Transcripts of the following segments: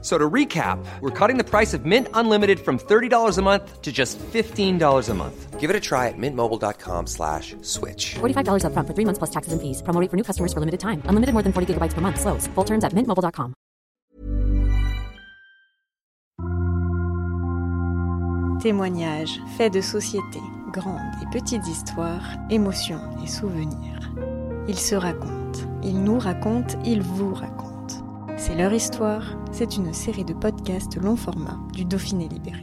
So to recap, we're cutting the price of Mint Unlimited from $30 a month to just $15 a month. Give it a try at mintmobile.com slash switch. $45 upfront for three months plus taxes and fees. Promo rate for new customers for limited time. Unlimited more than 40 gigabytes per month. Slows. Full terms at mintmobile.com. Témoignages, faits de société, grandes et petites histoires, émotions et souvenirs. Ils se racontent, ils nous racontent, ils vous racontent. C'est leur histoire, c'est une série de podcasts long format du Dauphiné Libéré.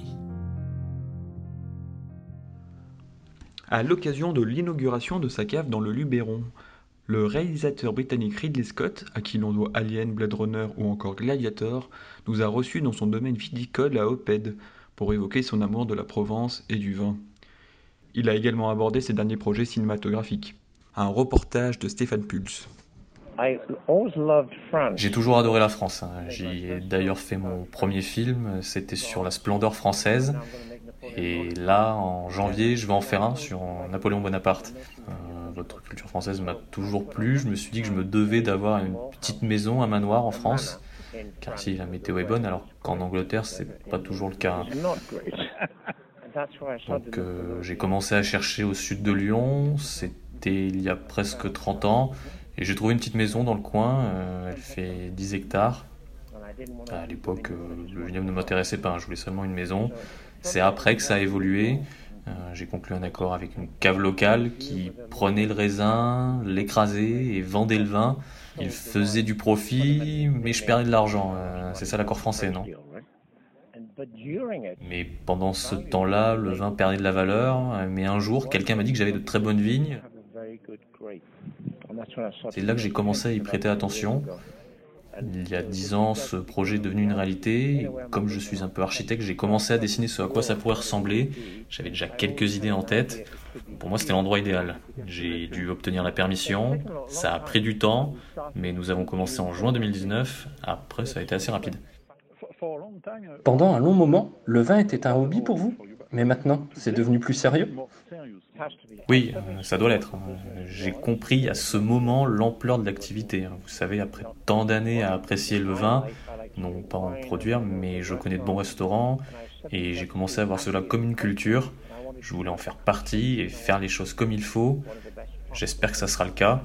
À l'occasion de l'inauguration de sa cave dans le Luberon, le réalisateur britannique Ridley Scott, à qui l'on doit Alien, Blade Runner ou encore Gladiator, nous a reçus dans son domaine viticole à Oped pour évoquer son amour de la Provence et du vin. Il a également abordé ses derniers projets cinématographiques. Un reportage de Stéphane Pulse. J'ai toujours adoré la France. Hein. J'y ai d'ailleurs fait mon premier film, c'était sur la splendeur française. Et là, en janvier, je vais en faire un sur Napoléon Bonaparte. Euh, votre culture française m'a toujours plu. Je me suis dit que je me devais d'avoir une petite maison, un manoir en France, car si la météo est bonne, alors qu'en Angleterre, c'est pas toujours le cas. Donc euh, j'ai commencé à chercher au sud de Lyon, c'était il y a presque 30 ans. Et j'ai trouvé une petite maison dans le coin, euh, elle fait 10 hectares. À l'époque, euh, le vignoble ne m'intéressait pas, hein, je voulais seulement une maison. C'est après que ça a évolué. Euh, j'ai conclu un accord avec une cave locale qui prenait le raisin, l'écrasait et vendait le vin. Il faisait du profit, mais je perdais de l'argent. c'est ça l'accord français, non? Mais pendant ce temps-là, le vin perdait de la valeur. Mais un jour, quelqu'un m'a dit que j'avais de très bonnes vignes. C'est là que j'ai commencé à y prêter attention. Il y a dix ans, ce projet est devenu une réalité. Comme je suis un peu architecte, j'ai commencé à dessiner ce à quoi ça pourrait ressembler. J'avais déjà quelques idées en tête. Pour moi, c'était l'endroit idéal. J'ai dû obtenir la permission. Ça a pris du temps, mais nous avons commencé en juin 2019. Après, ça a été assez rapide. Pendant un long moment, le vin était un hobby pour vous? Mais maintenant, c'est devenu plus sérieux oui, euh, ça doit l'être. J'ai compris à ce moment l'ampleur de l'activité. Vous savez, après tant d'années à apprécier le vin, non pas en produire, mais je connais de bons restaurants et j'ai commencé à voir cela comme une culture. Je voulais en faire partie et faire les choses comme il faut. J'espère que ça sera le cas.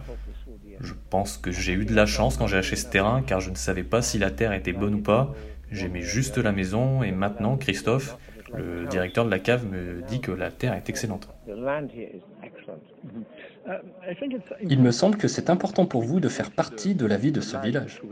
Je pense que j'ai eu de la chance quand j'ai acheté ce terrain car je ne savais pas si la terre était bonne ou pas. J'aimais juste la maison et maintenant, Christophe, le directeur de la cave me dit que la terre est excellente. Il me semble que c'est important pour vous de faire partie de la vie de ce village.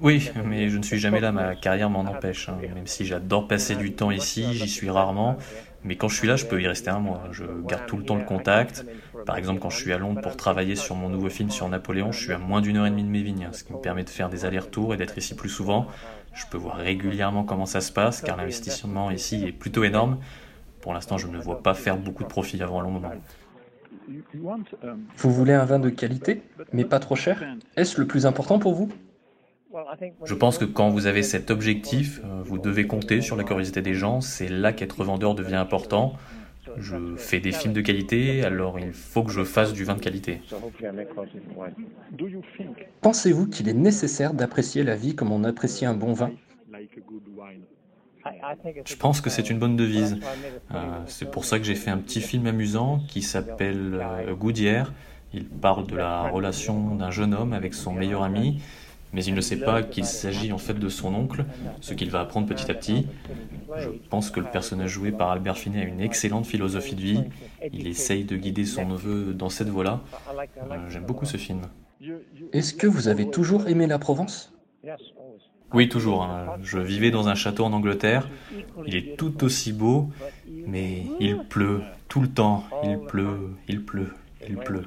Oui, mais je ne suis jamais là, ma carrière m'en empêche. Hein. Même si j'adore passer du temps ici, j'y suis rarement. Mais quand je suis là, je peux y rester un mois. Je garde tout le temps le contact. Par exemple, quand je suis à Londres pour travailler sur mon nouveau film sur Napoléon, je suis à moins d'une heure et demie de mes vignes, ce qui me permet de faire des allers-retours et d'être ici plus souvent. Je peux voir régulièrement comment ça se passe, car l'investissement ici est plutôt énorme. Pour l'instant, je ne vois pas faire beaucoup de profit avant un long moment. Vous voulez un vin de qualité, mais pas trop cher? Est-ce le plus important pour vous? Je pense que quand vous avez cet objectif, euh, vous devez compter sur la curiosité des gens. C'est là qu'être vendeur devient important. Je fais des films de qualité, alors il faut que je fasse du vin de qualité. Pensez-vous qu'il est nécessaire d'apprécier la vie comme on apprécie un bon vin? Je pense que c'est une bonne devise. Euh, c'est pour ça que j'ai fait un petit film amusant qui s'appelle euh, Goudière. Il parle de la relation d'un jeune homme avec son meilleur ami mais il ne sait pas qu'il s'agit en fait de son oncle, ce qu'il va apprendre petit à petit. Je pense que le personnage joué par Albert Finet a une excellente philosophie de vie. Il essaye de guider son neveu dans cette voie-là. Euh, j'aime beaucoup ce film. Est-ce que vous avez toujours aimé la Provence? Oui, toujours. Hein. Je vivais dans un château en Angleterre. Il est tout aussi beau, mais il pleut tout le temps. Il pleut, il pleut, il pleut.